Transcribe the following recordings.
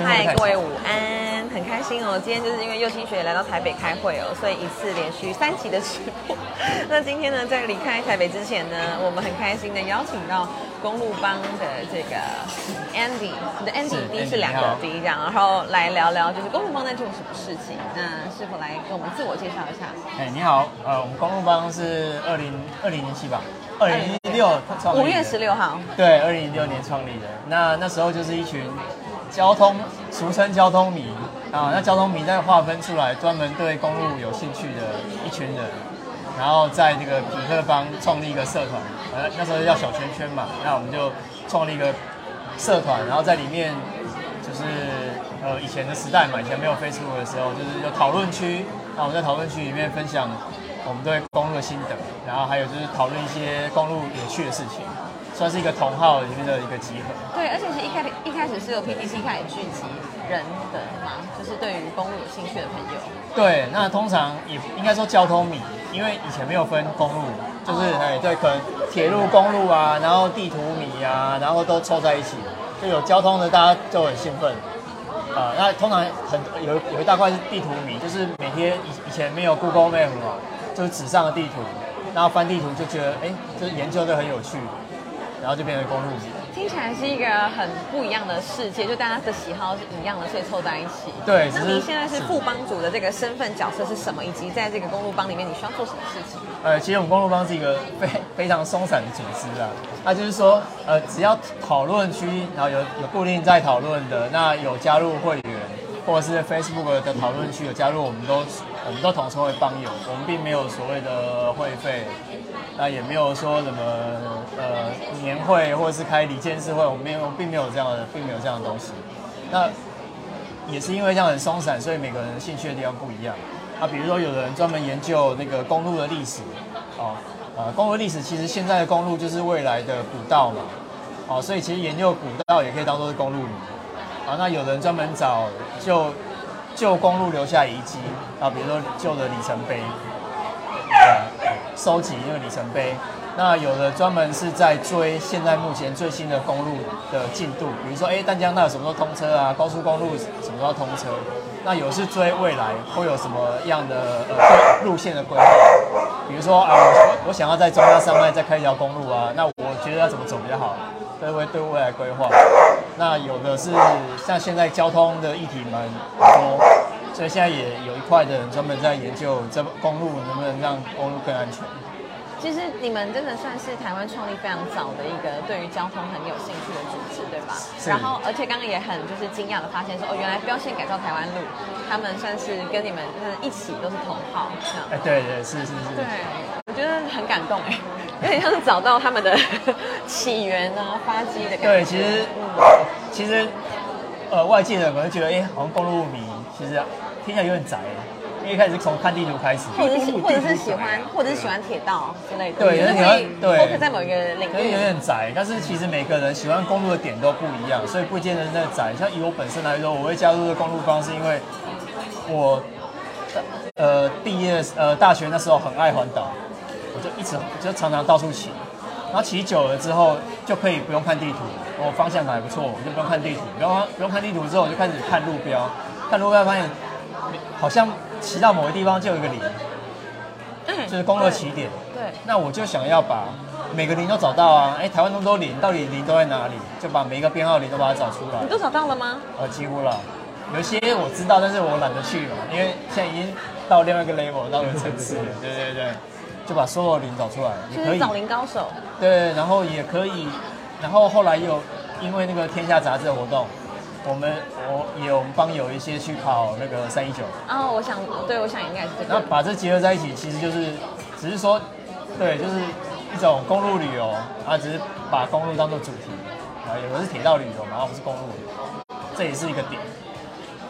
嗨，各位午安，很开心哦。今天就是因为右青学来到台北开会哦，所以一次连续三集的直播。那今天呢，在离开台北之前呢，我们很开心的邀请到公路帮的这个 Andy，你的 Andy 第一是两个 D 这样，然后来聊聊就是公路帮在做什么事情。那是否来跟我们自我介绍一下？哎，你好，呃，我们公路帮是二零二零年七吧，二零一六创五月十六号，对，二零一六年创立的。那那时候就是一群。交通俗称交通迷啊，那交通迷再划分出来，专门对公路有兴趣的一群人，然后在这个匹克邦创立一个社团，呃，那时候叫小圈圈嘛，那我们就创立一个社团，然后在里面就是呃以前的时代嘛，以前没有 Facebook 的时候，就是有讨论区，那我们在讨论区里面分享我们对公路的心得，然后还有就是讨论一些公路有趣的事情。算是一个同号里面的一个集合。对，而且是一开一开始是由 PTC 开始聚集人的嘛，就是对于公路有兴趣的朋友。对，那通常也应该说交通迷，因为以前没有分公路，就是哎对，可能铁路、公路啊，然后地图迷啊，然后都凑在一起，就有交通的大家就很兴奋。啊，那通常很有有一大块是地图迷，就是每天以以前没有 Google Map 嘛，就是纸上的地图，然后翻地图就觉得哎，就是研究的很有趣。然后就变成公路听起来是一个很不一样的世界，就大家的喜好是一样的，所以凑在一起。对，那您现在是副帮主的这个身份角色是什么？以及在这个公路帮里面，你需要做什么事情？呃，其实我们公路帮是一个非非常松散的组织啊。那就是说，呃，只要讨论区，然后有有固定在讨论的，那有加入会员，或者是 Facebook 的讨论区有加入，我们都我们都统称为帮友，我们并没有所谓的会费。那也没有说什么呃年会或者是开理监事会，我们没有，并没有这样的，并没有这样的东西。那也是因为这样很松散，所以每个人兴趣的地方不一样。啊，比如说有人专门研究那个公路的历史，哦，呃，公路历史其实现在的公路就是未来的古道嘛，哦，所以其实研究古道也可以当做是公路。啊，那有人专门找就旧公路留下遗迹，啊，比如说旧的里程碑。收集那个里程碑，那有的专门是在追现在目前最新的公路的进度，比如说，哎，丹江那什么时候通车啊？高速公路什么时候通车？那有是追未来会有什么样的呃路线的规划？比如说啊，我我想要在中央山脉再开一条公路啊，那我觉得要怎么走比较好？都会对未来规划。那有的是像现在交通的议题蛮多。所以现在也有一块的人专门在研究这公路能不能让公路更安全。其实你们真的算是台湾创立非常早的一个对于交通很有兴趣的组织，对吧？然后，而且刚刚也很就是惊讶的发现说，哦，原来标线改造台湾路，他们算是跟你们就是一起都是同号。哎，对对是是是。对，我觉得很感动哎，有点像是找到他们的 起源啊，发迹的感觉。对，其实其实呃，外界人可能觉得，哎，好像公路迷。其实听起来有点窄，因为一开始是从看地图开始，或者是或者是喜欢，或者是喜欢铁道之类的。对，有点对，在某一个领域有点窄，但是其实每个人喜欢公路的点都不一样，所以不见得那窄。像以我本身来说，我会加入这公路方，是因为我呃毕业呃大学那时候很爱环岛，我就一直就常常到处骑，然后骑久了之后就可以不用看地图，我方向感还不错，我就不用看地图，不用不用看地图之后，我就开始看路标。看路标发现，好像骑到某个地方就有一个零，就是公路起点。对。那我就想要把每个零都找到啊！哎，台湾那么多零，到底零都在哪里？就把每一个编号零都把它找出来。你都找到了吗？呃，几乎了。有些我知道，但是我懒得去嘛，因为现在已经到另外一个 level，到一个层次了。对对对，就把所有零找出来，也可以找零高手。对，然后也可以，然后后来又因为那个天下杂志的活动。我们我也我们帮有一些去考那个三一九哦，我想对，我想应该是这个。那把这结合在一起，其实就是只是说，对，就是一种公路旅游啊，只是把公路当做主题啊，有的是铁道旅游嘛，而不是公路，这也是一个点。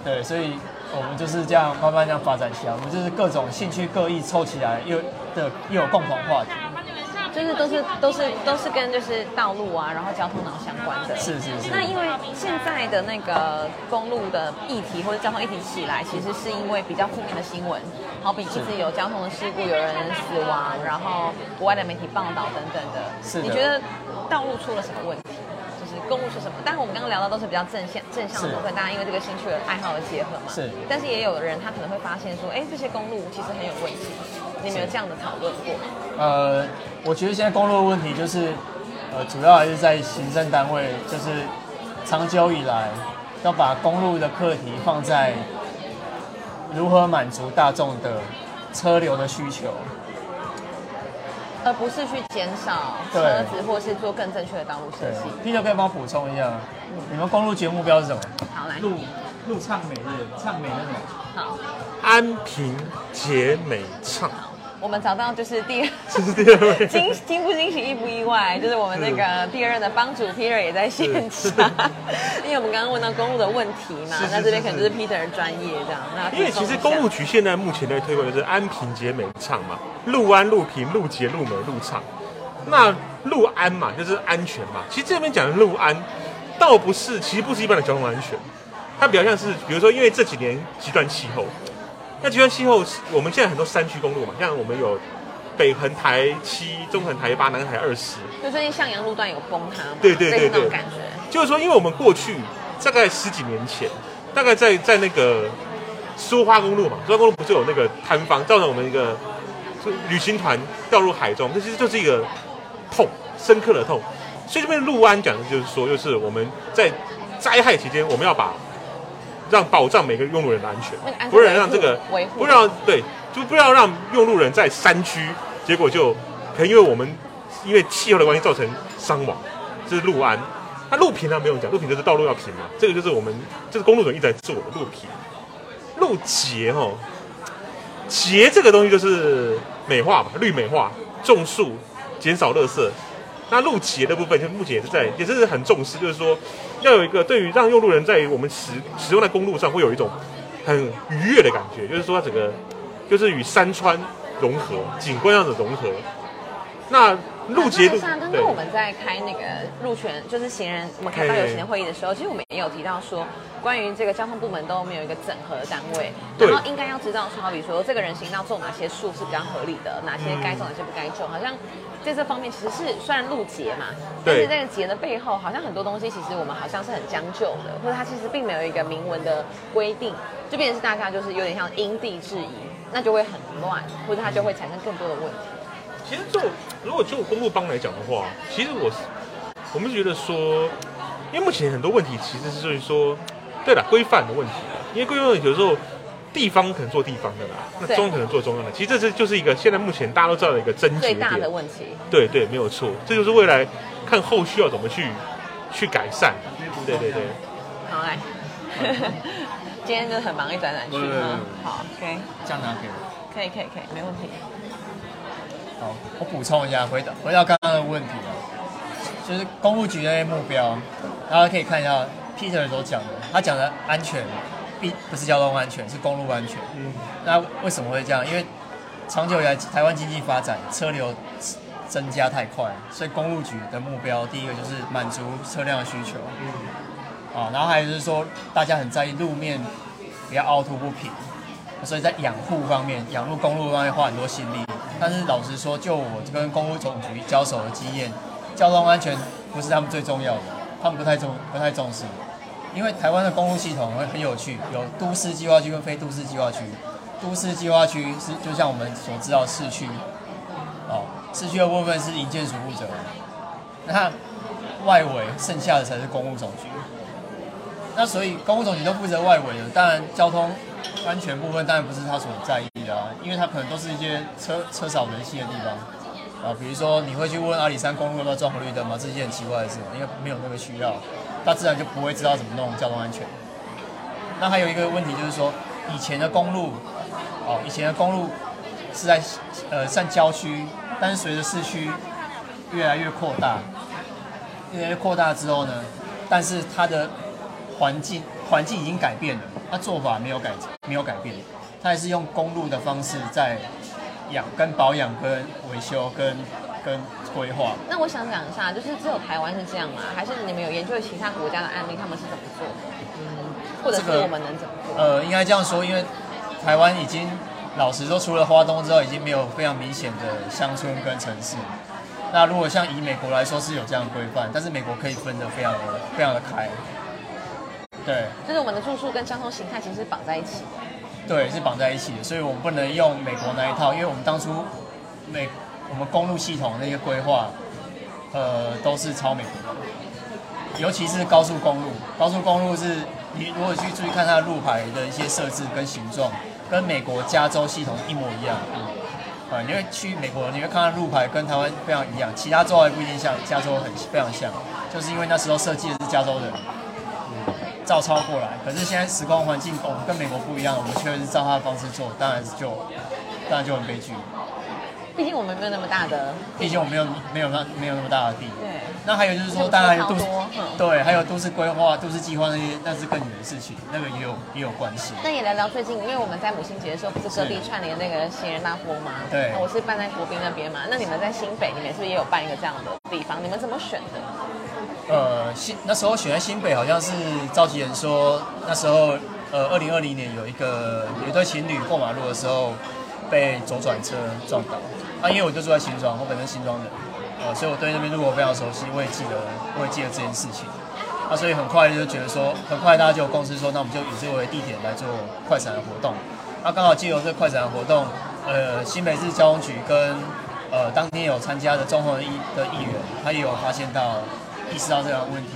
对，所以我们就是这样慢慢这样发展起来，我们就是各种兴趣各异凑起来，又的又有共同话题。就是都是都是都是跟就是道路啊，然后交通脑相关的。是是是。那因为现在的那个公路的议题或者交通议题起来，其实是因为比较负面的新闻，好比一直有交通的事故，有人死亡，然后国外的媒体报道等等的。是你觉得道路出了什么问题？公路是什么。但是我们刚刚聊到都是比较正向正向的部分，大家因为这个兴趣的爱好的结合嘛。是但是也有人他可能会发现说，哎，这些公路其实很有问题。你们有这样的讨论过？呃，我觉得现在公路的问题就是，呃，主要还是在行政单位，就是长久以来要把公路的课题放在如何满足大众的车流的需求。而不是去减少车子，或是做更正确的道路设对计。，Peter 可以帮我补充一下，你们公路节目标是什么？好，来，路路畅美日，畅美那种。好，安平节美畅，我们找到就是第这 是第二位。惊惊不惊喜，意不意外？就是我们那个第二任的帮主 Peter 也在现场，因为我们刚刚问到公路的问题嘛，那这边是可能就是 Peter 的专业这样。那因为其实公路局现在目前在推广就是安平节美畅嘛，路安、路平、路捷、路美、路畅。那路安嘛，就是安全嘛。其实这边讲的路安，倒不是，其实不是一般的交通安全，它比较像是，比如说，因为这几年极端气候，那极端气候是我们现在很多山区公路嘛，像我们有北横台七、中横台八、南台二十，就最近向阳路段有崩塌嘛，对对对对感觉。就是说，因为我们过去大概十几年前，大概在在那个苏花公路嘛，苏花公路不是有那个坍方，造成我们一个旅行团掉入海中，这其实就是一个痛，深刻的痛。所以这边陆安讲的就是说，就是我们在灾害期间，我们要把让保障每个用路人的安全那个安，全不能让这个不让对，就不要让用路人在山区，结果就可能因为我们因为气候的关系造成伤亡，这是路安。那路平呢不用讲，路平就是道路要平嘛，这个就是我们这是公路总一直在做的路平。路节哦，节这个东西就是美化嘛，绿美化，种树，减少垃圾。那路企业的部分，就目前也是在，也是很重视，就是说要有一个对于让用路人在我们使使用在公路上会有一种很愉悦的感觉，就是说它整个就是与山川融合，景观上的融合。那路节路那像刚刚我们在开那个路权，就是行人，我们开到有行人会议的时候，其实我们也有提到说，关于这个交通部门都没有一个整合单位，然后应该要知道说，好比说这个人行道种哪些树是比较合理的，哪些该种，哪些不该种，好像在这方面其实是虽然路节嘛，但是这个节的背后，好像很多东西其实我们好像是很将就的，或者它其实并没有一个明文的规定，就变成是大家就是有点像因地制宜，那就会很乱，或者它就会产生更多的问题。其实就如果就公路帮来讲的话，其实我是我们是觉得说，因为目前很多问题其实是就是说，对了，规范的问题，因为规范问题有时候地方可能做地方的啦，那中央可能做中央的，其实这是就是一个现在目前大家都知道的一个症结最大的。问题。对对，没有错，这就是未来看后续要怎么去去改善。对对对，好来，今天真的很忙，一转转去对对对嗯好，OK，这样拿给我。可以可以可以，没问题。好，我补充一下，回到回到刚刚的问题啊，就是公路局的那些目标，大家可以看一下 Peter 所讲的，他讲的安全，必不是交通安全，是公路安全。嗯，那为什么会这样？因为长久以来台湾经济发展车流增加太快，所以公路局的目标第一个就是满足车辆的需求，嗯啊，然后还有就是说大家很在意路面比较凹凸不平，所以在养护方面、养路公路方面花很多心力。但是老实说，就我跟公路总局交手的经验，交通安全不是他们最重要的，他们不太重不太重视。因为台湾的公路系统会很有趣，有都市计划区跟非都市计划区。都市计划区是就像我们所知道市区，哦，市区的部分是营建署负责的，那外围剩下的才是公务总局。那所以公务总局都负责外围的，当然交通安全部分当然不是他所在意的啊，因为他可能都是一些车车少人稀的地方啊，比如说你会去问阿里山公路要不要装红绿灯吗？这是一件很奇怪的事情，因为没有那个需要，他自然就不会知道怎么弄交通安全。那还有一个问题就是说，以前的公路，哦，以前的公路是在呃算郊区，但是随着市区越来越扩大，越来越扩大之后呢，但是它的环境环境已经改变了，他做法没有改没有改变，他还是用公路的方式在养、跟保养、跟维修、跟跟规划。那我想讲一下，就是只有台湾是这样吗？还是你们有研究其他国家的案例，他们是怎么做的？或者是我们能怎么做？呃，应该这样说，因为台湾已经老实说，除了花东之后，已经没有非常明显的乡村跟城市。那如果像以美国来说是有这样的规范，但是美国可以分得非常的非常的开。对就是我们的住宿跟交通形态其实是绑在一起的。对，是绑在一起的，所以我们不能用美国那一套，因为我们当初美我们公路系统那些规划，呃，都是超美国的，尤其是高速公路。高速公路是你如果去注意看它的路牌的一些设置跟形状，跟美国加州系统一模一样。啊，你会去美国，你会看到路牌跟台湾非常一样，其他州还不一定像，加州很非常像，就是因为那时候设计的是加州人，照抄过来。可是现在时光环境，我们跟美国不一样，我们却是照他的方式做，当然是就当然就很悲剧。毕竟我们没有那么大的，毕竟我们没有没有那没有那么大的地。对。那还有就是说，当然有都市对，还有都市规划、都市计划那些，那是更远的事情，那个也有也有关系。那也聊聊最近，因为我们在母亲节的时候不是各地串联那个新人大波吗？对那我是办在国宾那边嘛。那你们在新北，你们是不是也有办一个这样的地方？你们怎么选的？呃，新那时候选在新北，好像是召集人说，那时候呃，二零二零年有一个有一对情侣过马路的时候被左转车撞倒。啊，因为我就住在新庄，我本身新庄人，呃，所以我对那边路我非常熟悉，我也记得，我也记得这件事情。啊，所以很快就觉得说，很快大家就有共识说，那我们就以这个为地点来做快闪的活动。那刚好借由这快闪的活动，呃，新北市交通局跟呃当天有参加的中红的议的议员，他也有发现到意识到这个问题，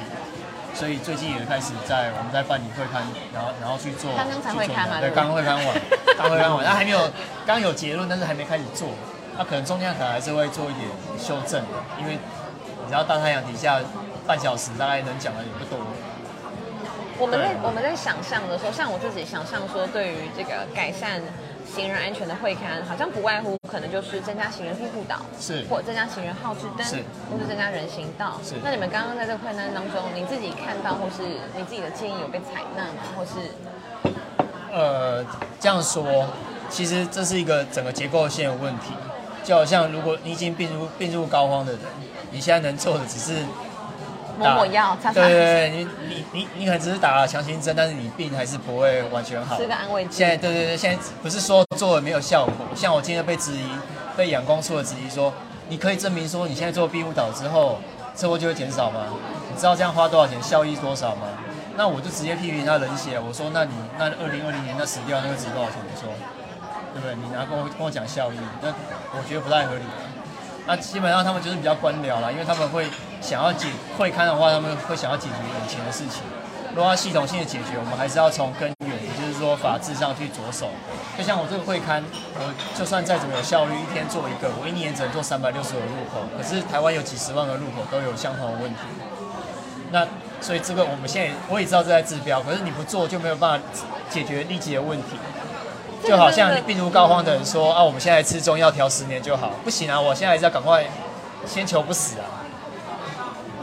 所以最近也开始在我们在办理会刊，然后然后去做刚刚才会刊嘛对，刚刚会刊完，刚会刊完，那还没有刚有结论，但是还没开始做，那可能中间可能还是会做一点修正的，因为你知道大太阳底下半小时大概能讲的也不多。我们在我们在想象的时候，像我自己想象说，对于这个改善行人安全的会刊，好像不外乎可能就是增加行人庇护岛，是或增加行人号志灯，是或是增加人行道。是那你们刚刚在这个会单当中，你自己看到或是你自己的建议有被采纳吗？或是呃，这样说，其实这是一个整个结构性的问题。就好像如果你已经病入病入膏肓的人，你现在能做的只是抹抹药，擦擦对对对，你你你你可能只是打了强心针，但是你病还是不会完全好。吃个安慰剂。现在对对对，现在不是说做了没有效果，像我今天被质疑，被阳光处的质疑说，你可以证明说你现在做庇护岛之后，车祸就会减少吗？你知道这样花多少钱，效益多少吗？那我就直接批评他冷血，我说那你那二零二零年那死掉那个值多少钱？你说，对不对？你拿跟我跟我讲效益，那我觉得不太合理。那基本上他们就是比较官僚啦，因为他们会想要解会刊的话，他们会想要解决眼前的事情。如果要系统性的解决，我们还是要从根源，就是说法制上去着手。就像我这个会刊，我就算再怎么有效率，一天做一个，我一年只能做三百六十个路口，可是台湾有几十万个路口都有相同的问题。那所以这个我们现在我也知道这在治标，可是你不做就没有办法解决立即的问题。就好像病入膏肓的人说啊，我们现在吃中药调十年就好，不行啊，我现在还是要赶快先求不死啊。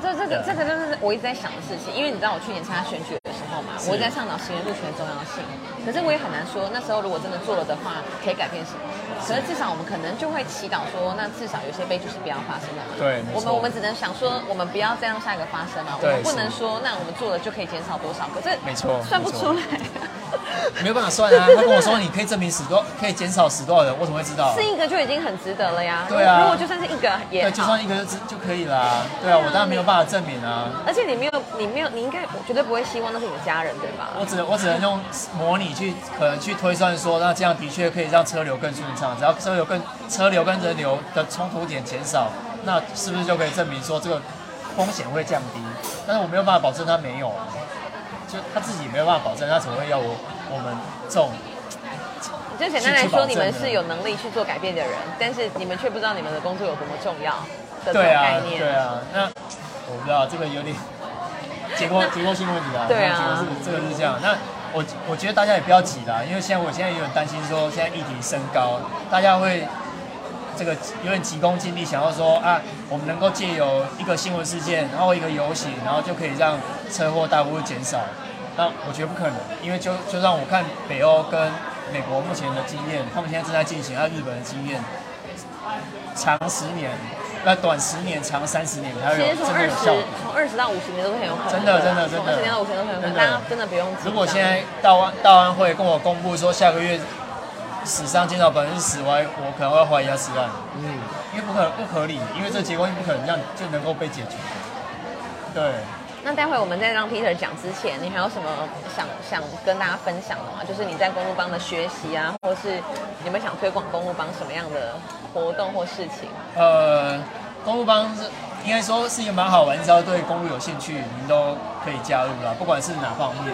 这这个这个就是我一直在想的事情，因为你知道我去年参加选举的时候嘛，我在倡导行人路权的重要性。可是我也很难说，那时候如果真的做了的话，可以改变什么？可是至少我们可能就会祈祷说，那至少有些悲剧是不要发生的嘛。对我们我们只能想说，我们不要再让下一个发生嘛。我们不能说，那我们做了就可以减少多少？可是没错算不出来。没有办法算啊，他跟我说你可以证明死多，可以减少死多少人，我怎么会知道？是一个就已经很值得了呀。对啊如果就算是一个也对，就算一个就就可以啦。对啊，我当然没有办法证明啊，而且你没有，你没有，你应该我绝对不会希望那是你的家人，对吧？我只能我只能用模拟去可能去推算说，那这样的确可以让车流更顺畅，只要车流更车流跟人流的冲突点减少，那是不是就可以证明说这个风险会降低？但是我没有办法保证他没有啊，就他自己没有办法保证，他怎么会要我我们这种就简单来说，你们是有能力去做改变的人，但是你们却不知道你们的工作有多么重要的这种对啊概念。对啊，那我不知道这个有点结构结构性问题啊，对啊结构是这个是这样。那我我觉得大家也不要急啦，因为现在我现在有点担心说，现在议题升高，大家会这个有点急功近利，想要说啊，我们能够借由一个新闻事件，然后一个游行，然后就可以让车祸大幅度减少。那我觉得不可能，因为就就让我看北欧跟美国目前的经验，他们现在正在进行，还有日本的经验，长十年，那短十年，长三十年它会有真其实从二十的有效果。从二十到五十年都是很有可能真的真的真的从二十年到五十年都很有可能，大家真的不用。如果现在道安道安会跟我公布说下个月史上见到百分之十，我还我可能会怀疑他失案，嗯，因为不可不合理，因为这个结婚不可能这样就能够被解决。对，那待会我们在让 Peter 讲之前，你还有什么想想跟大家分享的吗？就是你在公路帮的学习啊，或是有没有想推广公路帮什么样的活动或事情？呃，公路帮是应该说是一个蛮好玩，只要对公路有兴趣，您都可以加入啦，不管是哪方面，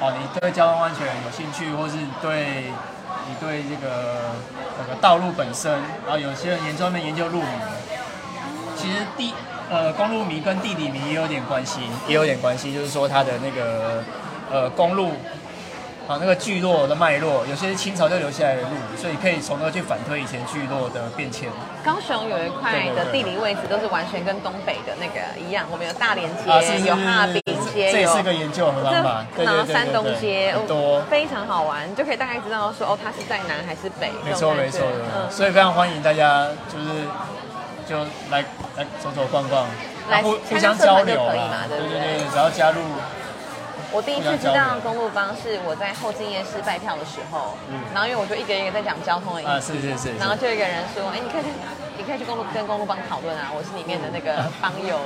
哦，你对交通安全有兴趣，或是对你对这个整个道路本身，然后有些人研专门研究路名，其实第呃公路迷跟地理迷也有点关系，也有点关系，就是说它的那个呃公路。啊，那个聚落的脉络，有些是清朝就留下来的路，所以可以从那去反推以前聚落的变迁。高雄有一块的地理位置都是完全跟东北的那个一样，我们有大连街，啊，是是有哈滨街，这也有是个研究的方法。对然后山东对街很多，非常好玩，就可以大概知道说哦，它是在南还是北。没错没错所以非常欢迎大家，就是就来来走走逛逛，来互互相交流嘛。对不对对对，只要加入，我第一次知道公路帮是我在后进夜市拜票的时候，嗯然后因为我就一个一个在讲交通的意啊，思，是是是，然后就有一个人说，哎，你可以去，你可以去公路跟公路帮讨论啊，我是里面的那个帮友。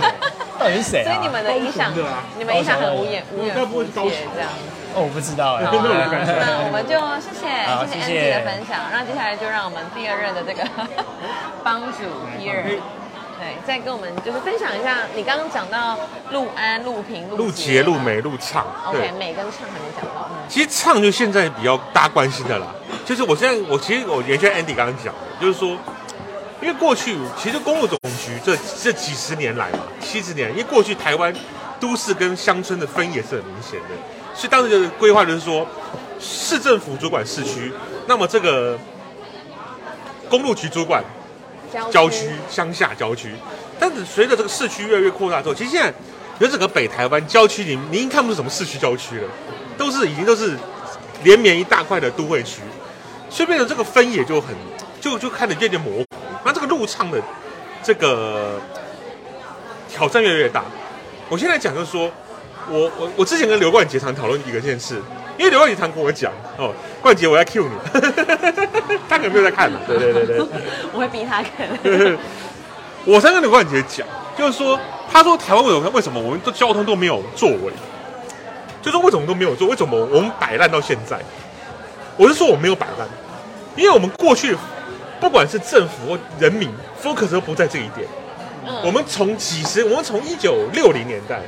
到底是谁啊？所以你们的影响高雄的啊，你们影响很无眼无远该不会无界是这样。哦，我不知道哎。好那我们就谢谢好谢谢谢 Andy 的分享，那接下来就让我们第二任的这个 帮主 Peter。对，再跟我们就是分享一下，你刚刚讲到陆安、陆平、路捷捷、路美、陆畅，OK，美跟唱还没讲到。嗯其实唱就现在比较大家关心的啦，就是我现在我其实我原先 Andy 刚刚讲的，就是说，因为过去其实公路总局这这几十年来嘛，七十年，因为过去台湾都市跟乡村的分野是很明显的，所以当时的规划就是说，市政府主管市区，那么这个公路局主管郊区、乡下郊区。但是随着这个市区越来越扩大之后，其实现在有整个北台湾郊区，你你已经看不出什么市区郊区了，都是已经都是连绵一大块的都会区，所以变成这个分野就很就就开始渐渐模糊。那这个路畅的这个挑战越来越大。我现在讲就是说，我我我之前跟刘冠杰常讨论一个件事，因为刘冠杰常跟我讲哦，冠杰我要 cue 你，他可能没有在看呢。对对对对。我会逼他看。我常跟刘冠杰讲，就是说，他说台湾为什么为什么我们都交通都没有作为，就说为什么都没有做，为什么我们摆烂到现在？我是说我没有摆烂，因为我们过去不管是政府或人民 focus 都不在这一点。嗯我们从几十，我们从一九六零年代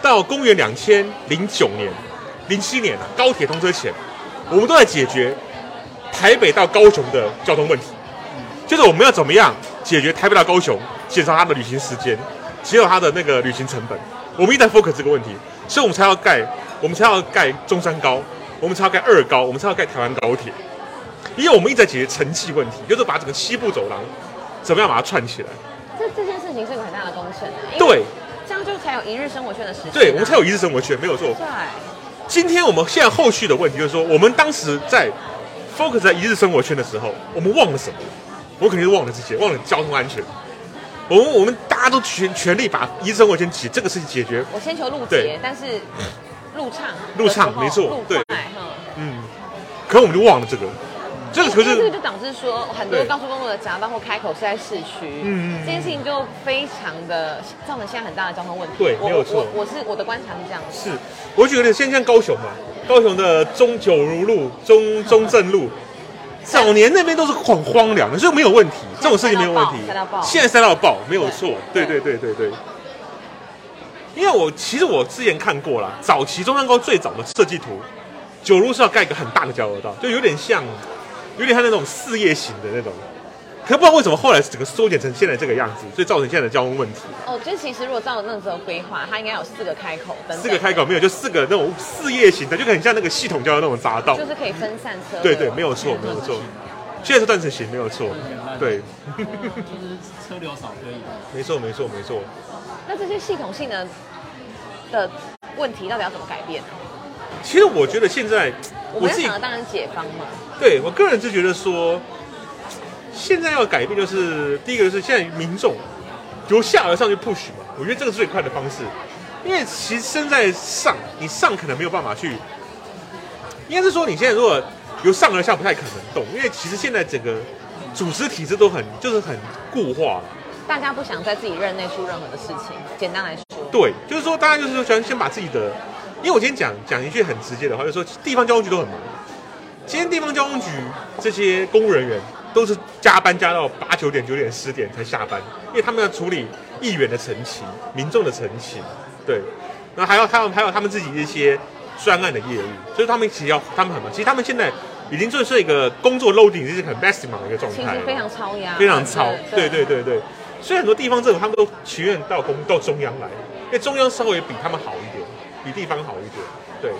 到公元两千零九年、零七年啊，高铁通车前，我们都在解决台北到高雄的交通问题。就是我们要怎么样解决台北到高雄，减少它的旅行时间，减少它的那个旅行成本。我们一直在 focus 这个问题，所以我们才要盖，我们才要盖中山高，我们才要盖二高，我们才要盖台湾高铁。因为我们一直在解决城际问题，就是把整个西部走廊怎么样把它串起来。这这件事情是个很大的工程啊，对，这样就才有一日生活圈的实现啊。对，我们才有一日生活圈，没有错。对。今天我们现在后续的问题就是说，我们当时在 focus 在一日生活圈的时候，我们忘了什么？我肯定是忘了这些，忘了交通安全。我们我们大家都全全力把一日生活圈解这个事情解决。我先求路对捷，但是路畅，路畅没错路对快，嗯。嗯，可我们就忘了这个，这个可是这个就导致说很多高速公路的匝道或开口是在市区，嗯这件事情就非常的造成现在很大的交通问题。我对没有错我我是我的观察是这样子。是，我举个例子，现在像高雄嘛，高雄的中九如路、中中正路，早年那边都是很荒凉的，所以没有问题，这种事情没有问题塞到爆。现在塞到爆，没有错，对对对对对对。因为我其实我之前看过了，早期中山高最早的设计图，九如是要盖一个很大的交流道，就有点像，有点像那种事业型的那种。可不知道为什么后来整个缩减成现在这个样子，所以造成现在的交通问题。哦，就其实如果照那时候规划，它应该有四个开口，等等四个开口没有，就四个那种事业型的，就很像那个系统交的那种匝道。就是可以分散车流。对对，没有错，没有错。现在是断层型，没有错。对，就是车流少可以。没错，没错，没错。那这些系统性的的问题到底要怎么改变？其实我觉得现在我自己想的当然解方嘛。对我个人是觉得说，现在要改变就是第一个就是现在民众由下而上去 push 嘛，我觉得这个是最快的方式。因为其实身在上，你上可能没有办法去，应该是说你现在如果由上而下不太可能动，因为其实现在整个组织体制都很就是很固化。大家不想在自己任内出任何的事情。简单来说，对，就是说大家就是说喜欢先把自己的，因为我今天讲讲一句很直接的话，就是说地方交通局都很忙。今天地方交通局这些公务人员都是加班加到八九点、九点、十点才下班，因为他们要处理议员的陈情、民众的陈情，对，然后还有还有还有他们自己一些专案的业务，所以他们其实要他们很忙。其实他们现在已经就是一个工作 loading 是很 maximum 的一个状态，非常超压，非常超，对对对对。所以很多地方政府他们都情愿到公到中央来，因为中央稍微比他们好一点，比地方好一点，对。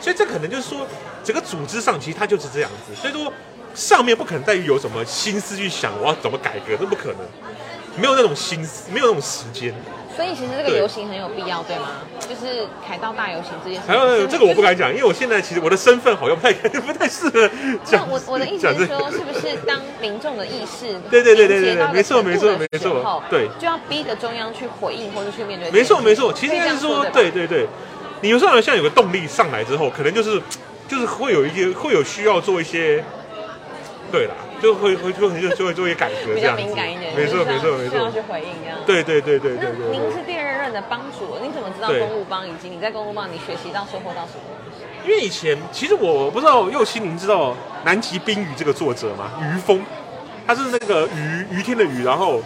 所以这可能就是说，整个组织上其实它就是这样子。所以说，上面不可能再有什么心思去想我要怎么改革，这不可能，没有那种心思，没有那种时间。所以其实这个游行很有必要，对吗？就是凯道大游行这件事。还有这个我不敢讲，因为我现在其实我的身份好像不太不太适合讲。我我的意思是说，是不是当民众的意识对对对对对对，没错没错没错，对，就要逼着中央去回应或者去面对。没错没错，其实应该是说，对对对，你有时候像有个动力上来之后，可能就是就是会有一些会有需要做一些，对啦。就会会就就就会做一些改革，比较敏感一点，没错没错没错，要去回应这样。对对对对对对。您是第二任的帮主，您怎么知道公务帮以及你在公务帮你学习到收获到什么？因为以前其实我不知道右心，您知道南极冰雨这个作者吗？于峰，他是那个雨雨天的雨，然后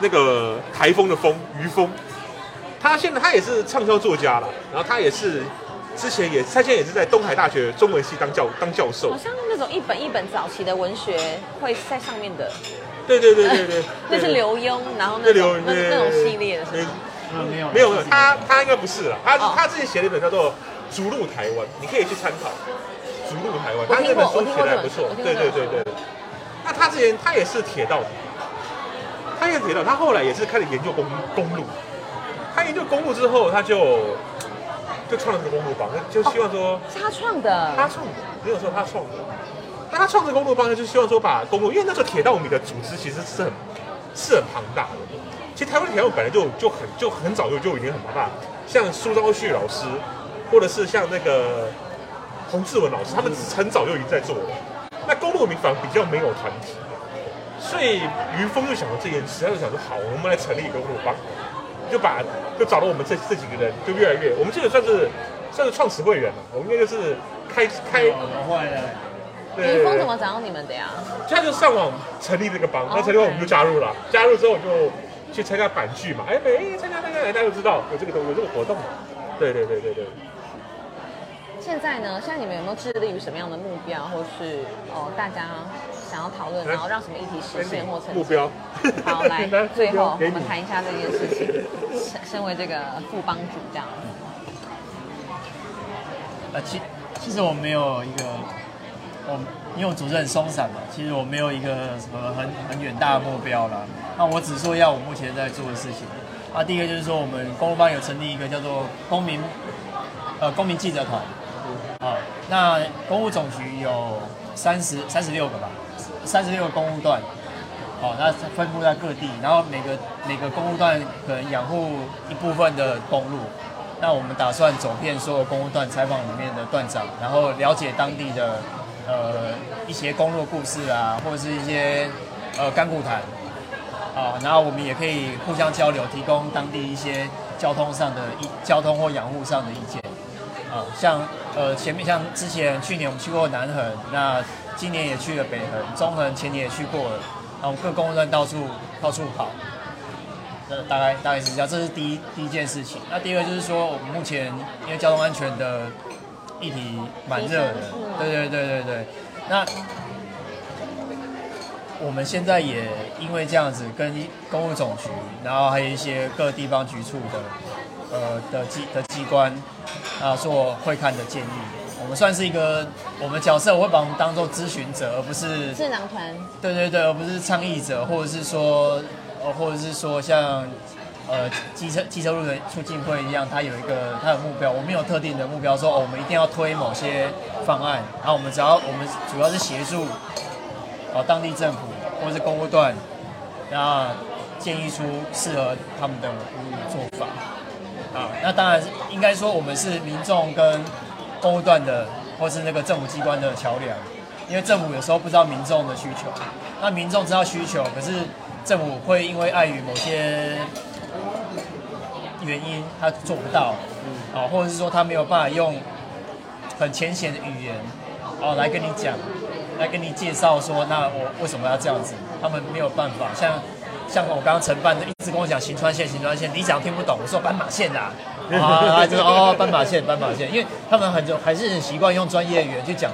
那个台风的风，于峰。他现在他也是畅销作家了，然后他也是。之前也，他现在也是在东海大学中文系当教当教授。好像那种一本一本早期的文学会在上面的。对对对对对。那是刘墉，然后那刘那那种系列的是吗？没有没有没有，他他应该不是了。他他之前写了一本叫做《逐鹿台湾》，你可以去参考《逐鹿台湾》。他那本书写的还不错。对对对对。那他之前他也是铁道，他也是铁道，他后来也是开始研究公公路。他研究公路之后，他就。就创了这个公路帮，就希望说是他创的，他创的，没有说他创的。那他创这个公路帮呢，就希望说把公路，因为那时候铁道米的组织其实是很是很庞大的。其实台湾铁路本来就就很就很早就就已经很庞大，像苏昭旭老师，或者是像那个洪志文老师，他们很早就已经在做了。那公路民反而比较没有团体，所以于峰就想到这件事，他就想说好，我们来成立一个公路帮。就把就找了我们这这几个人，就越来越，我们这个算是算是创始会员了。我们应该就是开开。坏了。林峰怎么找到你们的呀？他就上网成立这个帮，那成立后我们就加入了。加入之后就去参加版剧嘛，哎，没参加参加，大家就知道有这个东有这个活动。对对对对对。现在呢？现在你们有没有致力于什么样的目标，或是哦大家想要讨论，然后让什么议题实现或成？目标。好，来，最后我们谈一下这件事情。身身为这个副帮主，这样。呃，其其实我没有一个，我因为我组织很松散嘛，其实我没有一个什么很很远大的目标啦。那我只说要我目前在做的事情。啊，第一个就是说，我们公路帮有成立一个叫做公民，呃，公民记者团。啊，那公务总局有三十三十六个吧，三十六个公务段，哦，那分布在各地，然后每个每个公务段可能养护一部分的公路，那我们打算走遍所有公务段，采访里面的段长，然后了解当地的呃一些公路故事啊，或者是一些呃干股谈，啊，然后我们也可以互相交流，提供当地一些交通上的意交通或养护上的意见。啊，像呃前面像之前去年我们去过南横，那今年也去了北横、中横，前年也去过了，然后各公路站到处到处跑，呃大概大概是这样，这是第一第一件事情。那第二个就是说，我们目前因为交通安全的议题蛮热的，对对对对对。那我们现在也因为这样子，跟公务总局，然后还有一些各地方局处的。呃的机的机关啊做会看的建议，我们算是一个我们角色，我会把我们当做咨询者，而不是智囊团。对对对，而不是倡议者，或者是说呃或者是说像呃机车机车路的促进会一样，它有一个它有目标，我们有特定的目标，说哦我们一定要推某些方案，然后我们只要我们主要是协助呃当地政府或者是公务段，然后建议出适合他们的做法。啊，那当然是应该说，我们是民众跟公务段的或是那个政府机关的桥梁，因为政府有时候不知道民众的需求，那民众知道需求，可是政府会因为碍于某些原因，他做不到，哦，或者是说他没有办法用很浅显的语言，哦，来跟你讲，来跟你介绍说，那我为什么要这样子？他们没有办法，像像我刚刚承办的一直跟我讲行川线，行川线，你讲听不懂，我说斑马线呐、啊，啊，就是哦，斑马线，斑马线，因为他们很久还是很习惯用专业语言去讲，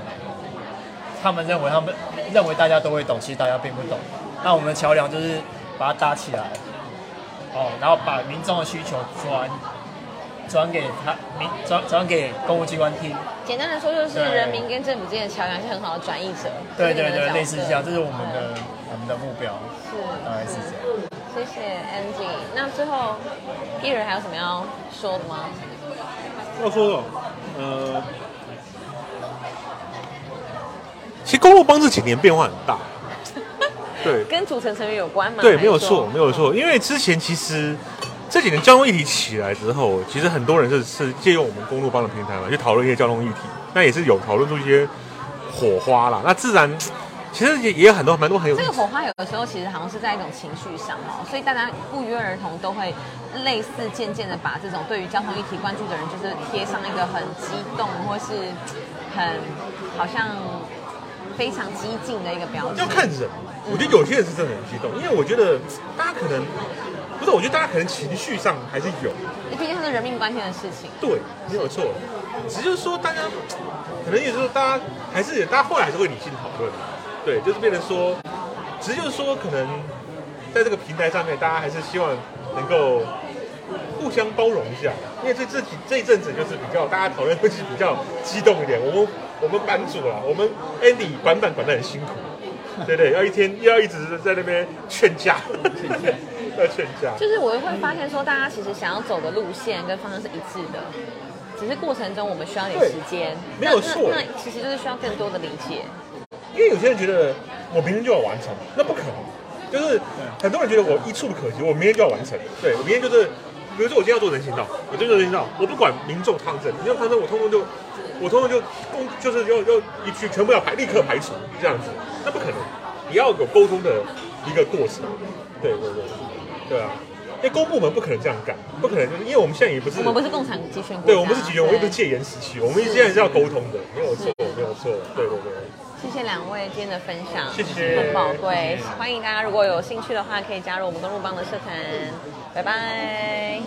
他们认为他们认为大家都会懂，其实大家并不懂。那我们的桥梁就是把它搭起来，哦，然后把民众的需求转转给他民转转给公务机关听，简单的说，就是人民跟政府之间的桥梁是很好的转译者。对对对，类似这样，这是我们的我们的目标，是。大概是这样。谢谢 Angie。那最后，Peter 还有什么要说的吗？要说的，呃，其实公路帮这几年变化很大，对跟组成成员有关吗？对，没有错，说没有错，因为之前其实这几年交通议题起来之后，其实很多人是是借用我们公路帮的平台嘛，去讨论一些交通议题，那也是有讨论出一些火花啦。那自然，其实也也有很多蛮多很有这个火花有的时候其实好像是在一种情绪上哦，所以大家不约而同都会类似渐渐的把这种对于交通议题关注的人，就是贴上一个很激动或是很好像非常激进的一个标签。要看人，我觉得有些人是真的很激动，因为我觉得大家可能不是，我觉得大家可能情绪上还是有，毕竟它是人命关天的事情。对，没有错。只是说大家可能有时候大家还是大家后来还是会理性讨论，对，就是变成说，其实就是说可能在这个平台上面，大家还是希望能够互相包容一下，因为这这几这一阵子就是比较大家讨论会是比较激动一点。我们我们版主啦，我们 Andy 管板管得很辛苦，对对，要一天要一直在那边劝架，要劝架。就是我会发现说，大家其实想要走的路线跟方向是一致的，只是过程中我们需要点时间。那没有错那那其实就是需要更多的理解。因为有些人觉得我明天就要完成，那不可能。就是很多人觉得我一触不可及，我明天就要完成。对，我明天就是，比如说我今天要做人行道，我今天做人行道，我不管民众抗争，民众抗争我通通就，我通通就公就是要要一去全部要排立刻排除这样子，那不可能，你要有沟通的一个过程。对对对，对啊，因为公部门不可能这样干，不可能就是因为我们现在也不是我们不是共产集权国家，对，我们是集权，我们又不是戒严时期，我们现在是要沟通的，没有错，没有错，对对对。谢谢两位今天的分享，谢谢很宝贵。欢迎大家如果有兴趣的话，可以加入我们公路帮的社团。拜拜。